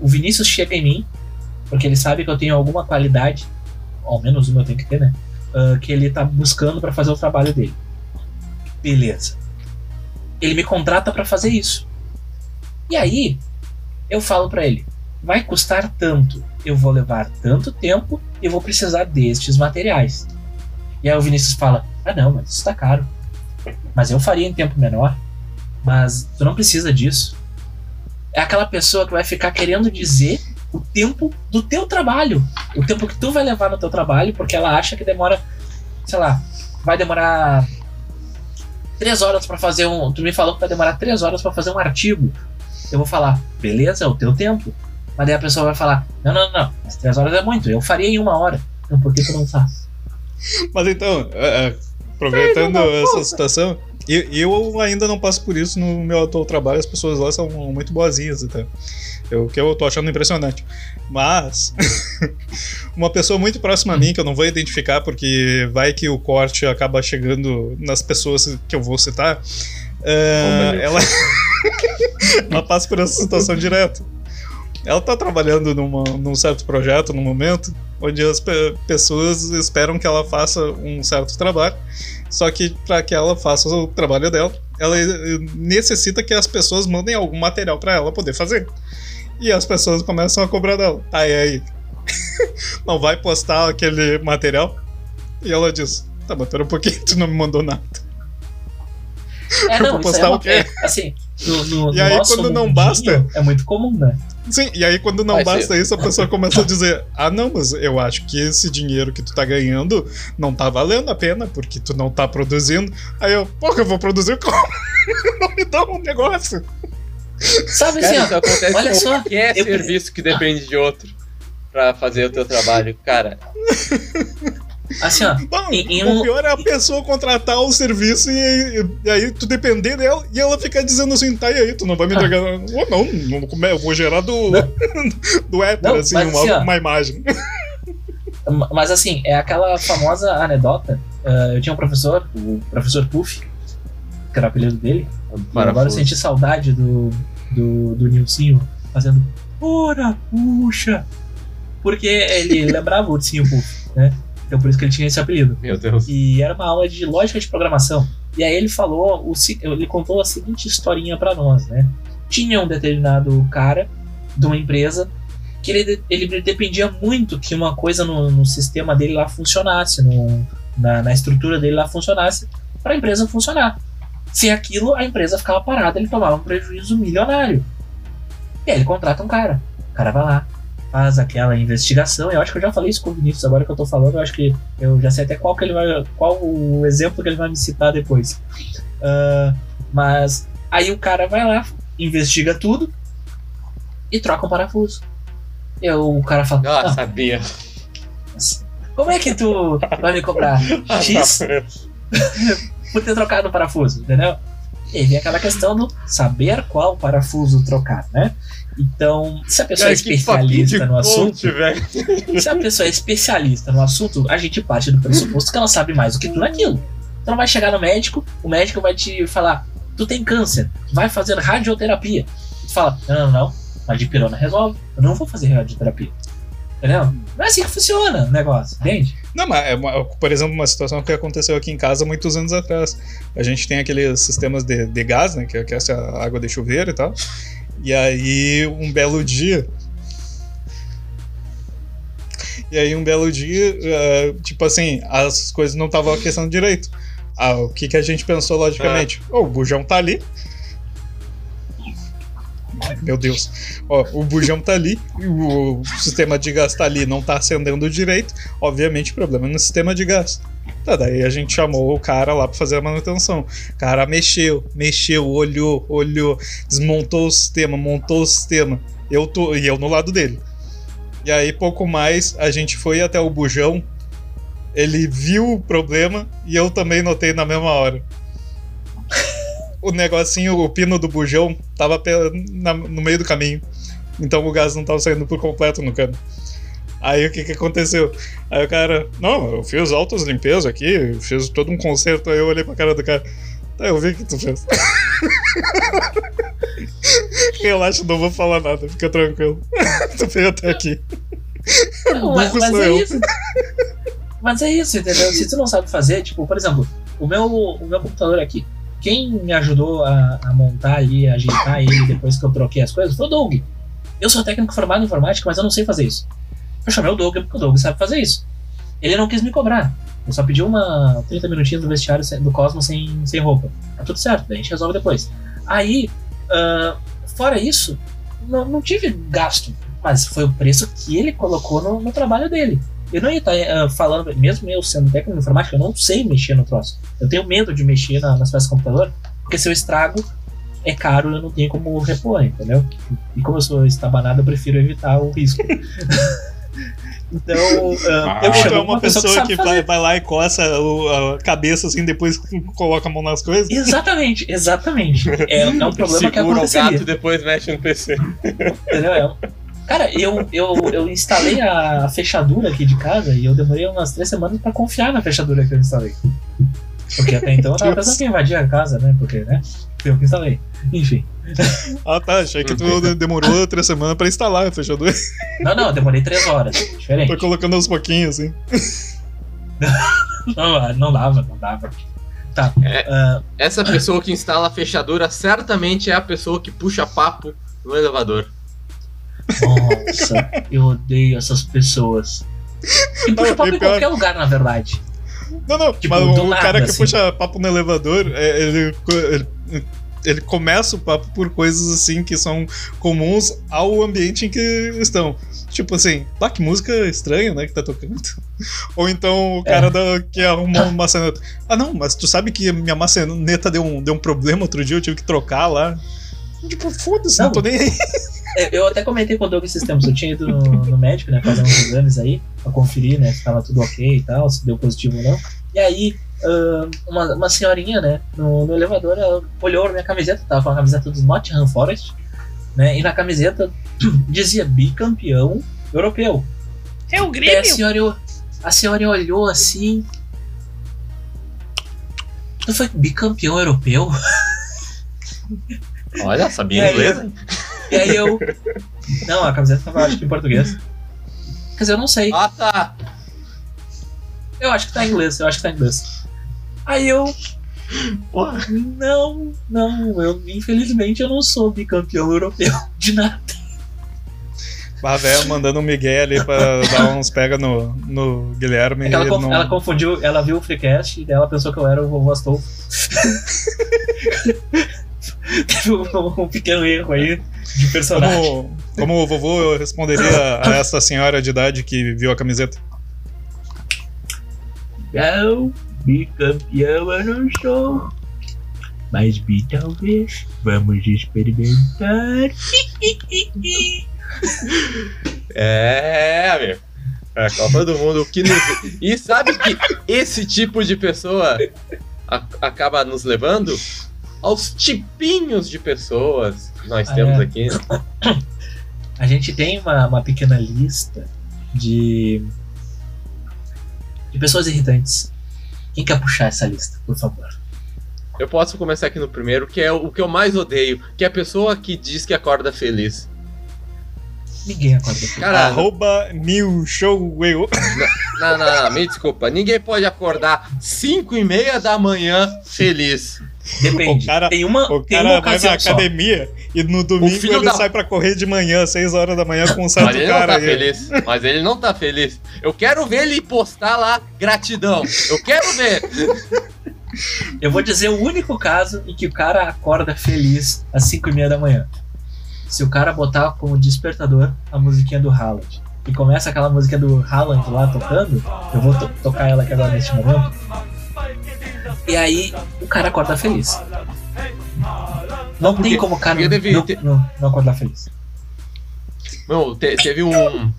O Vinícius chega em mim, porque ele sabe que eu tenho alguma qualidade, ao menos uma eu tenho que ter, né? ah, que ele tá buscando pra fazer o trabalho dele. Beleza. Ele me contrata pra fazer isso. E aí, eu falo pra ele: vai custar tanto, eu vou levar tanto tempo e vou precisar destes materiais. E aí o Vinícius fala: ah, não, mas isso tá caro. Mas eu faria em tempo menor. Mas tu não precisa disso. É aquela pessoa que vai ficar querendo dizer o tempo do teu trabalho. O tempo que tu vai levar no teu trabalho, porque ela acha que demora, sei lá, vai demorar três horas pra fazer um. Tu me falou que vai demorar três horas pra fazer um artigo. Eu vou falar, beleza, é o teu tempo. Mas daí a pessoa vai falar, não, não, não, mas três horas é muito, eu faria em uma hora. Então por que tu não faz? Mas então, é, é, aproveitando essa situação, eu, eu ainda não passo por isso no meu atual trabalho, as pessoas lá são muito boazinhas até. Eu- O que eu tô achando impressionante. Mas, uma pessoa muito próxima a mim, que eu não vou identificar, porque vai que o corte acaba chegando nas pessoas que eu vou citar, é, Oh, ela, ela passa por essa situação direto. Ela tá trabalhando numa, num certo projeto no momento, onde as pe- pessoas esperam que ela faça um certo trabalho, só que para que ela faça o trabalho dela, ela eh, necessita que as pessoas mandem algum material para ela poder fazer. E as pessoas começam a cobrar dela. Tá, e aí? não vai postar aquele material? E ela diz: Tá, mas pera um pouquinho, tu não me mandou nada. É, Eu não, vou isso postar é, uma, o quê? é assim, no, no, E no aí, quando não basta- É muito comum, né? Sim, e aí quando não Vai basta isso, a pessoa começa a dizer: Ah, não, mas eu acho que esse dinheiro que tu tá ganhando não tá valendo a pena, porque tu não tá produzindo. Aí eu, porra, eu vou produzir como? não me dá um negócio. Sabe Cara, assim, isso ó, acontece olha com só, qualquer eu- serviço que depende de outro pra fazer o teu trabalho. Cara, assim, ó, Bom, Em- em o um- pior é a pessoa contratar o serviço e, e aí tu depender dela e ela ficar dizendo assim, tá, e aí, tu não vai me Ah. entregar. Ou não, não come- eu vou gerar do, do éter, Não, assim, mas uma, assim, ó. uma imagem. mas assim, é aquela famosa anedota. ah, eu tinha um professor, o professor Puff, que era o apelido dele, e agora eu senti saudade do, do, do Nilcinho fazendo Ora, puxa! Porque ele lembrava o Ursinho Puff, né? Então por isso que ele tinha esse apelido. Meu Deus. E era uma aula de lógica de programação. E aí ele falou, ele contou a seguinte historinha pra nós, né? Tinha um determinado cara de uma empresa que ele, ele dependia muito que uma coisa no, no sistema dele lá funcionasse, no, na, na estrutura dele lá funcionasse, para a empresa funcionar. Sem aquilo, a empresa ficava parada, ele tomava um prejuízo milionário. E aí ele contrata um cara. O cara vai lá, faz aquela investigação. Eu acho que eu já falei isso com o Vinícius agora que eu tô falando. Eu acho que eu já sei até qual que ele vai. qual o exemplo que ele vai me citar depois. Ah, mas aí o cara vai lá, investiga tudo e troca um parafuso. E o cara fala: Ah, "Ah, sabia. como é que tu vai me cobrar X por ter trocado o parafuso, entendeu? E aí vem aquela questão do saber qual parafuso trocar, né? Então, se a pessoa é Cara, especialista no assunto, se a pessoa é especialista no assunto, a gente parte do pressuposto que ela sabe mais do que tu naquilo. Então vai chegar no médico, o médico vai te falar: tu tem câncer, vai fazer radioterapia. Tu fala: não, não, não, a dipirona resolve, eu não vou fazer radioterapia. Entendeu? Não é assim que funciona o negócio, entende? Não, mas, é uma- por exemplo, uma situação que aconteceu aqui em casa muitos anos atrás. A gente tem aqueles sistemas de, de gás, né? Que aquece a água de chuveiro e tal. E aí, um belo dia. E aí, um belo dia, eh, tipo assim, as coisas não estavam aquecendo direito. Ah, o que, que a gente pensou logicamente? Oh, o bujão tá ali. Meu Deus. Ó, o bujão tá ali, o sistema de gás tá ali, não tá acendendo direito. Obviamente, problema no sistema de gás. Tá, daí a gente chamou o cara lá pra fazer a manutenção. O cara mexeu, mexeu, olhou, olhou, desmontou o sistema, montou o sistema. Eu tô, e eu no lado dele. E aí, pouco mais, a gente foi até o bujão. Ele viu o problema e eu também notei na mesma hora. O negocinho, o pino do bujão, tava no meio do caminho. Então o gás não tava saindo por completo no cano. Aí o que que aconteceu? Aí o cara, não, eu fiz altas limpezas aqui, fiz todo um conserto. Aí eu olhei pra cara do cara, tá, eu vi o que tu fez. Relaxa, não vou falar nada, fica tranquilo. tu veio até aqui. Não, mas, mas é isso. Mas é isso, entendeu? Se tu não sabe fazer, tipo, por exemplo, o meu, o meu computador aqui, quem me ajudou a, a montar ali, a ajeitar ele depois que eu troquei as coisas foi o Doug. Eu sou técnico formado em informática, mas eu não sei fazer isso. Eu chamei o Doug porque o Doug sabe fazer isso. Ele não quis me cobrar. Eu só pedi uma 30 minutinhos do vestiário do Cosmos sem, sem roupa. Tá tudo certo, a gente resolve depois. Aí, ah, fora isso, não, não tive gasto. Mas foi o preço que ele colocou no, no trabalho dele. Eu não ia estar falando, mesmo eu sendo técnico de informática, eu não sei mexer no troço. Eu tenho medo de mexer na, nas peças do computador, porque se eu estrago, é caro, eu não tenho como repor, entendeu? E como eu sou estabanado, eu prefiro evitar o risco. então, Ah, eu Tu chamo é uma pessoa que fazer. vai, vai lá e coça o- a cabeça assim, depois coloca a mão nas coisas. Exatamente, exatamente. É, é um problema que Segura o aconteceria. gato e depois mexe no PC. Entendeu? É Cara, eu, eu, eu instalei a fechadura aqui de casa e eu demorei umas três semanas pra confiar na fechadura que eu instalei. Porque até então eu tava pensando que ia invadir a casa, né? Porque, né? Eu que instalei. Enfim. Ah tá, achei que tu demorou três semanas pra instalar a fechadura. Não, não, eu demorei três horas. Diferente. Tô colocando aos pouquinhos, assim. Não, não dava, não dava. Tá. É. ah, Essa pessoa que instala a fechadura certamente é a pessoa que puxa papo no elevador. nossa, eu odeio essas pessoas. E puxa papo e em qualquer lugar, na verdade. Não, não, Tipo, mas o nada, cara que assim. puxa papo no elevador, é, ele, ele, ele começa o papo por coisas assim que são comuns ao ambiente em que estão. Tipo assim, pá, que música estranha, né, que tá tocando. Ou então o cara É. da, que arrumou uma maçaneta. Ah, não, mas tu sabe que minha maçaneta deu um, deu um problema outro dia, eu tive que trocar lá. Tipo, foda-se, não. Não. tô nem aí. É, Eu até comentei com o Doug esses tempos. Eu tinha ido no, no médico, né? Fazer uns exames aí, pra conferir, né? Se tava tudo ok e tal, se deu positivo ou não. E aí, ah, uma, uma senhorinha, né? No, no elevador, ela olhou a minha camiseta, tava com a camiseta do Nottingham Forest, né? E na camiseta dizia bicampeão europeu. É o Aí a Grêmio. senhora, a senhora olhou assim. Tu foi bicampeão europeu? Olha, E sabia inglês, hein? E aí eu. Não, a camiseta tava acho que em português. Quer dizer, eu não sei. Ah, tá. Eu acho que tá em inglês, eu acho que tá em inglês. Aí eu. Porra. Não, não, eu infelizmente eu não sou bicampeão europeu de nada. A véia mandando um migué ali pra dar uns pega no, no Guilherme. É ela, conf- não- ela confundiu, ela viu o Freecast e ela pensou que eu era o vovô Astolfo. Teve um, um pequeno erro aí de personagem. Como, como o vovô responderia a essa senhora de idade que viu a camiseta? Não, bicampeão eu não sou. Mas bi talvez. Vamos experimentar. É, amigo. É a Copa do Mundo. Que nos... E sabe que esse tipo de pessoa a- acaba nos levando aos tipinhos de pessoas que nós Ah, temos é. aqui. A gente tem uma, uma pequena lista de. De pessoas irritantes. Quem quer puxar essa lista, por favor? Eu posso começar aqui no primeiro, que é o que eu mais odeio, que é a pessoa que diz que acorda feliz. Ninguém acorda feliz. Cara, Arroba New Show Eu. não, não, não, me desculpa. Ninguém pode acordar 5 e meia da manhã feliz. Depende. O cara- tem uma, O tem cara uma vai na só. academia e no domingo filho ele da- sai pra correr de manhã, 6 horas da manhã, com um certo Mas ele não cara tá aí. feliz. Mas ele não tá feliz. Eu quero ver ele postar lá gratidão. Eu quero ver. Eu vou dizer o único caso em que o cara acorda feliz às 5 e meia da manhã. Se o cara botar como despertador a musiquinha do Haaland. E começa aquela música do Haaland lá tocando, eu vou to- tocar ela aqui agora neste momento. E aí o cara acorda feliz. Não tem como o cara não, ter- não- não acordar feliz. Meu, te- teve um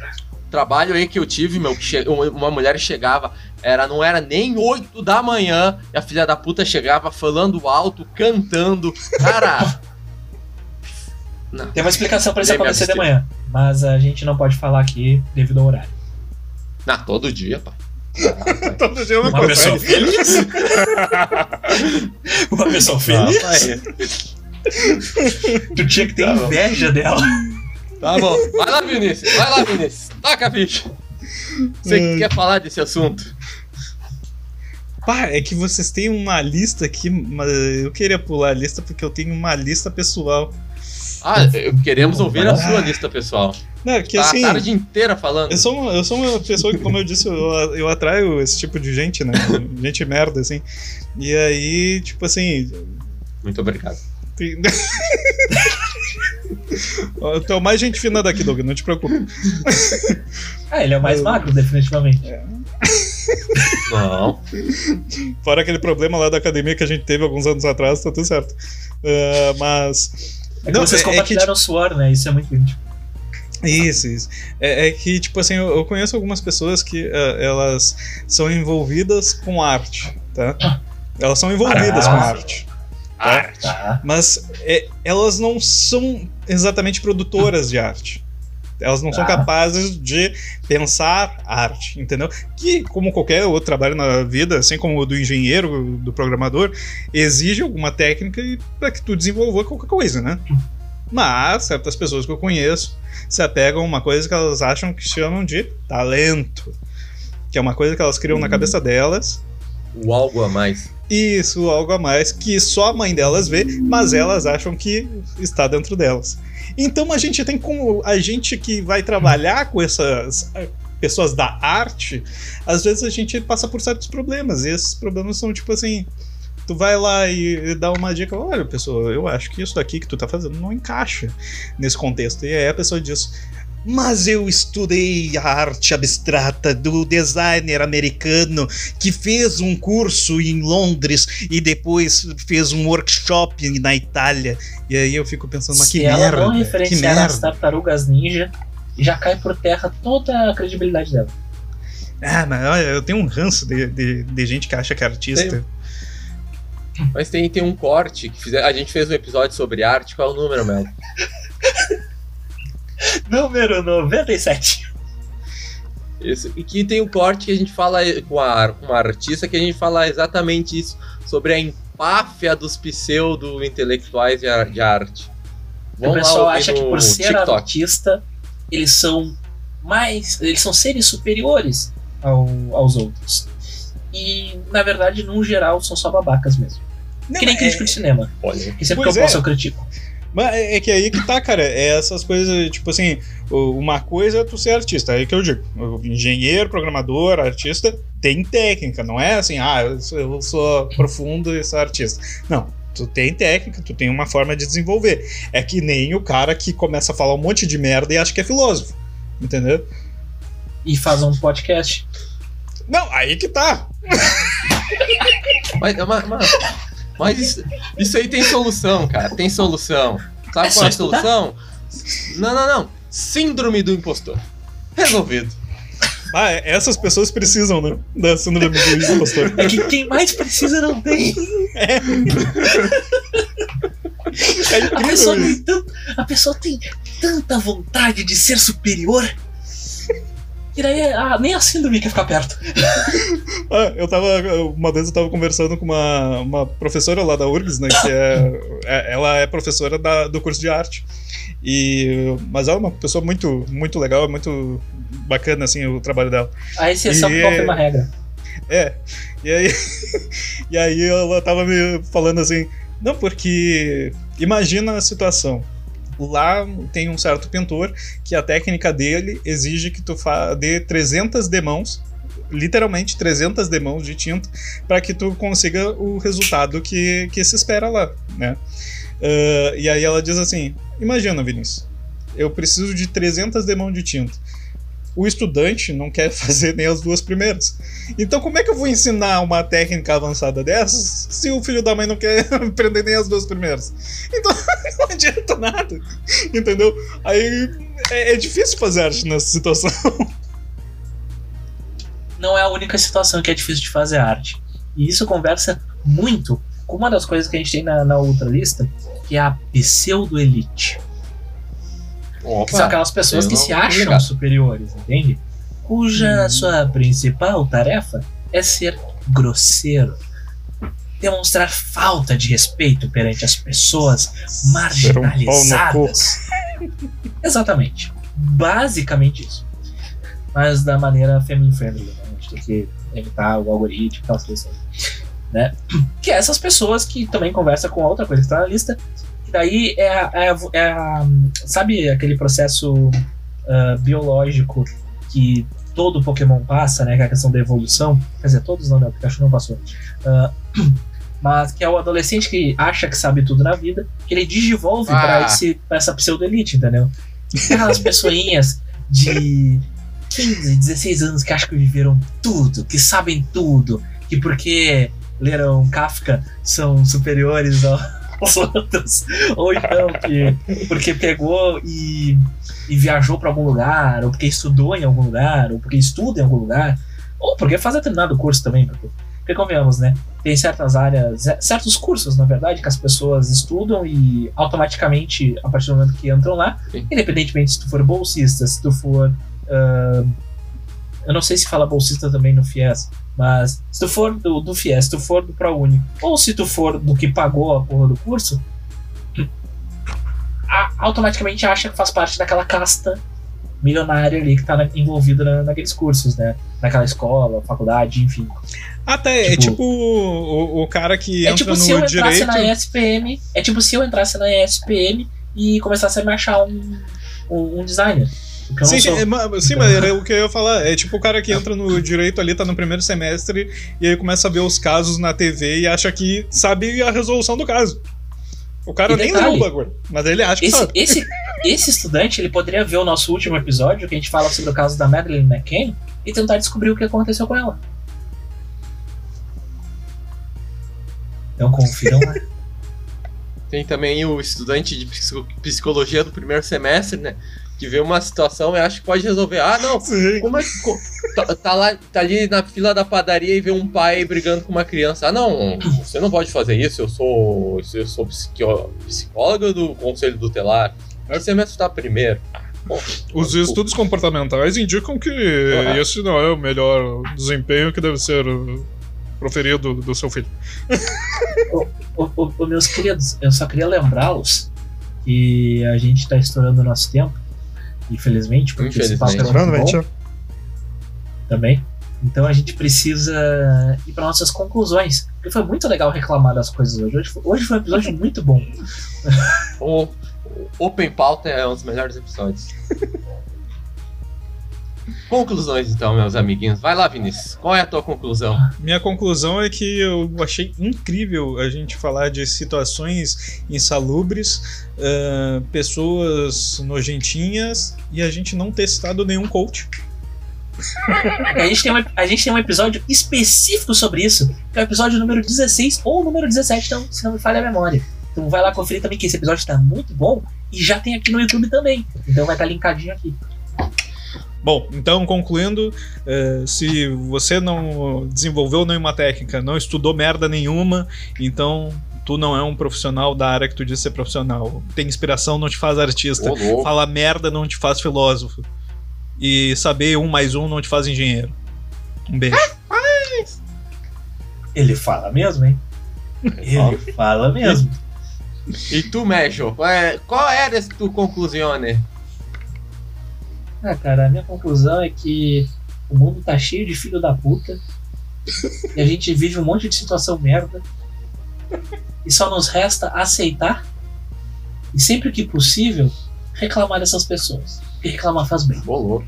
trabalho aí que eu tive, meu, que uma mulher chegava, era, não era nem 8 da manhã, e a filha da puta chegava falando alto, cantando. Cara. Não. Tem uma explicação pra isso Nem acontecer de manhã, mas a gente não pode falar aqui devido ao horário. Não, todo dia, pai. Todo dia eu não Uma pessoa feliz? uma pessoa feliz? pai. Tu tinha que ter Tá bom. inveja dela. Tá bom. Vai lá, Vinícius. Vai lá, Vinícius. Toca a ficha. Você Hum. quer falar desse assunto? Pá, é que vocês têm uma lista aqui, mas eu queria pular a lista porque eu tenho uma lista pessoal. Ah, eu- queremos ouvir a sua lista, pessoal. Não, é que Tá assim. a tarde inteira falando. Eu sou, uma, eu sou uma pessoa que, como eu disse, eu, eu atraio esse tipo de gente, né? Gente merda, assim. E aí, tipo assim. Muito obrigado. tem- Tu é o mais gente fina daqui, Doug, não te preocupe. Ah, ele é o mais magro, definitivamente. Não. Fora aquele problema lá da academia que a gente teve alguns anos atrás, tá tudo certo. Ah, mas. É que Não, vocês é- é que, compartilharam suor, né? Isso é muito íntimo. Isso, isso. É, é que, tipo assim, eu, eu conheço algumas pessoas que ah, elas são envolvidas com arte, tá? Elas são envolvidas Ah. com arte. Tá? Tá. Mas é, elas não são exatamente produtoras de arte. Elas não são Tá. capazes de pensar arte, entendeu? Que, como qualquer outro trabalho na vida, assim como o do engenheiro, do programador, exige alguma técnica para que tu desenvolva qualquer coisa, né? Mas certas pessoas que eu conheço se apegam a uma coisa que elas acham que chamam de talento. Que é uma coisa que elas criam na cabeça delas O algo a mais. isso, algo a mais que só a mãe delas vê, mas elas acham que está dentro delas. Então a gente tem como a gente que vai trabalhar com essas eh, pessoas da arte, às vezes a gente passa por certos problemas, e esses problemas são tipo assim, tu vai lá e dá uma dica, olha, pessoa, eu acho que isso daqui que tu tá fazendo não encaixa nesse contexto. E aí a pessoa diz: mas eu estudei a arte abstrata do designer americano que fez um curso em Londres e depois fez um workshop na Itália. E aí eu fico pensando, mas Se que ela merda, não que referenciar as merda. tartarugas ninja, já cai por terra toda a credibilidade dela. Ah, mas olha, eu tenho um ranço de, de, de gente que acha que é artista. Mas tem, tem um corte que fizer- a gente fez um episódio sobre arte. Qual é o número, Mel? Número 97. Isso. E que tem um corte que a gente fala com a, com uma artista que a gente fala exatamente isso sobre a empáfia dos pseudo-intelectuais de, de arte. o Vamos lá pessoal ouvir acha que no por ser TikTok. artista, eles são mais. Eles são seres superiores ao- aos outros. E, na verdade, num geral, são só babacas mesmo. Não, que nem é- crítico de cinema. Olha. Que sempre Pois que eu posso, é. eu critico. Mas é é que aí que tá, cara. É essas coisas, tipo assim, uma coisa é tu ser artista, é aí que eu digo. Engenheiro, programador, artista, tem técnica, não é assim, ah, eu sou, eu sou profundo e sou artista. Não. Tu tem técnica, tu tem uma forma de desenvolver. É que nem o cara que começa a falar um monte de merda e acha que é filósofo. Entendeu? E faz um podcast. Não, aí que tá. Mas, mas, mas, mas isso, isso aí tem solução, cara. Tem solução. Sabe É qual é a solução? Não, não, não. Síndrome do impostor. Resolvido. Ah, é- essas pessoas precisam, né? Da síndrome do impostor. É que quem mais precisa não tem. É A pessoa, tem tanto, a pessoa tem tanta vontade de ser superior. Que daí ah, nem a síndrome quer ficar perto. Ah, eu tava. Uma vez eu tava conversando com uma, uma professora lá da URGS, né? Que é, é- ela é professora da- do curso de arte. E, mas ela é uma pessoa muito, muito legal, é muito bacana, assim, o trabalho dela. A exceção E- confirma a regra. É. E aí, e aí ela tava me falando assim, não, porque imagina a situação. Lá tem um certo pintor que a técnica dele exige que tu dê 300 demãos, literalmente 300 demãos de tinta, para que tu consiga o resultado que, que se espera lá, né? Ah, e aí ela diz assim, imagina, Vinícius, eu preciso de 300 demãos de tinta. O estudante não quer fazer nem as duas primeiras. Então, como é que eu vou ensinar uma técnica avançada dessas se o filho da mãe não quer aprender nem as duas primeiras? Então, não adianta nada. Entendeu? Aí é, é difícil fazer arte nessa situação. Não é a única situação que é difícil de fazer arte. E isso conversa muito com uma das coisas que a gente tem na, na outra lista, que é a pseudo-elite. Que são aquelas pessoas que se acham superiores, entende? Cuja Uhum. sua principal tarefa é ser grosseiro. Demonstrar falta de respeito perante as pessoas um marginalizadas. Exatamente. Basicamente isso. Mas da maneira family friendly, né? A gente tem que evitar o algoritmo e tal, coisas né? Que é essas pessoas que também conversam com outra coisa que está na lista, daí é é é sabe aquele processo ah, biológico que todo Pokémon passa, né? Que é a questão da evolução. Quer dizer, todos não, né? O Pikachu não passou. Ah, mas que é o adolescente que acha que sabe tudo na vida, que ele digivolve Ah. pra, esse, pra essa pseudo-elite, entendeu? Aquelas pessoinhas de 15, 16 anos que acham que viveram tudo, que sabem tudo, que porque leram Kafka são superiores ao- aos outros, ou então que porque pegou e, e viajou pra algum lugar, ou porque estudou em algum lugar, ou porque estuda em algum lugar, ou porque faz determinado curso também, porque, porque convenhamos, né? Tem certas áreas, é, certos cursos, na verdade, que as pessoas estudam e automaticamente, a partir do momento que entram lá, Sim. independentemente se tu for bolsista, se tu for. ah, eu não sei se fala bolsista também no FIES, mas se tu for do, do FIES, se tu for do ProUni, ou se tu for do que pagou a porra do curso, a- automaticamente acha que faz parte daquela casta milionária ali que tá na, envolvida na- naqueles cursos, né? Naquela escola, faculdade, enfim. Até é Tipo- tipo o, o cara que É tipo se eu no entrasse direito. na ESPM. É tipo se eu entrasse na ESPM e começasse a me achar um, um, um designer. Eu Sim, sou. é, sim, mas era o que eu ia falar. É tipo o cara que entra no direito ali, tá no primeiro semestre, e aí começa a ver os casos na TV e acha que sabe a resolução do caso. O cara E nem detalhe, leu o bagulho, mas ele acha que Esse, sabe. esse, esse estudante ele poderia ver o nosso último episódio, que a gente fala sobre o caso da Madeleine McCann, e tentar descobrir o que aconteceu com ela. Então confiram lá. Tem também o estudante de psico- psicologia do primeiro semestre, né? Que vê uma situação e acha que pode resolver. Ah, não, Sim. como é que. co- Tá, tá lá, tá ali na fila da padaria e vê um pai brigando com uma criança. Ah, não, você não pode fazer isso, eu sou. Eu sou psicóloga do Conselho Tutelar. Que semestre tá primeiro? Ah, bom, Os estudos comportamentais indicam que Ah. esse não é o melhor desempenho que deve ser proferido do seu filho. Ô, ô, ô, meus queridos, eu só queria lembrá-los que a gente tá estourando o nosso tempo. Infelizmente, porque esse papo Infelizmente. muito bom também. Então a gente precisa ir para nossas conclusões. Porque foi muito legal reclamar das coisas hoje. Hoje foi, hoje foi um episódio muito bom. O, o Open Pauta é um dos melhores episódios. Conclusões, então, meus amiguinhos. Vai lá, Vinícius. Qual é a tua conclusão? Minha conclusão é que eu achei incrível a gente falar de situações insalubres, ah, pessoas nojentinhas e a gente não ter citado nenhum coach. A gente, tem um, a gente tem um episódio específico sobre isso, que é o episódio número 16 ou número 17, então, se não me falha a memória. Então vai lá conferir também que esse episódio está muito bom e já tem aqui no YouTube também. Então vai estar linkadinho aqui. Bom, então concluindo, eh, se você não desenvolveu nenhuma técnica, não estudou merda nenhuma, então tu não é um profissional da área que tu diz ser profissional. Tem inspiração não te faz artista. Falar merda não te faz filósofo. E saber um mais um não te faz engenheiro. Um beijo. Ele fala mesmo, hein? Ele fala mesmo. E tu, Mejo, qual, é, qual era esse tu conclusione? Ah, cara, a minha conclusão é que o mundo tá cheio de filho da puta. e a gente vive um monte de situação merda. E só nos resta aceitar e sempre que possível reclamar dessas pessoas. Porque reclamar faz bem. Louco.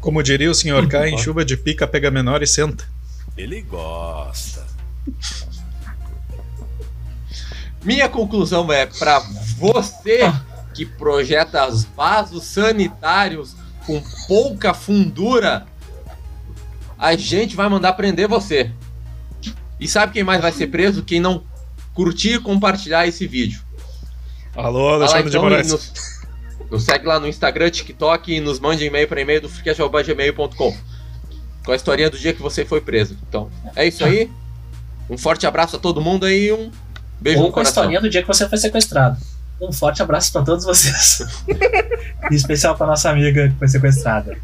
Como diria o senhor K, em chuva de pica, pega menor e senta. Ele gosta. Minha conclusão é pra você que projeta os vasos sanitários com pouca fundura, a gente vai mandar prender você. E sabe quem mais vai ser preso? Quem não curtir e compartilhar esse vídeo. Alô, Alexandre de então, e Moraes. nos, nos segue lá no Instagram, TikTok e nos mande e-mail para e-mail do freecast.gmail.com com a historinha do dia que você foi preso. Então, é isso aí. Um forte abraço a todo mundo aí e um beijo Ou no com a coração. historinha do dia que você foi sequestrado. Um forte abraço pra todos vocês. em especial pra nossa amiga que foi sequestrada.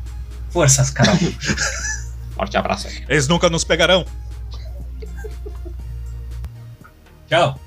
Forças, Carol. Forte abraço aí. Eles nunca nos pegarão. Tchau.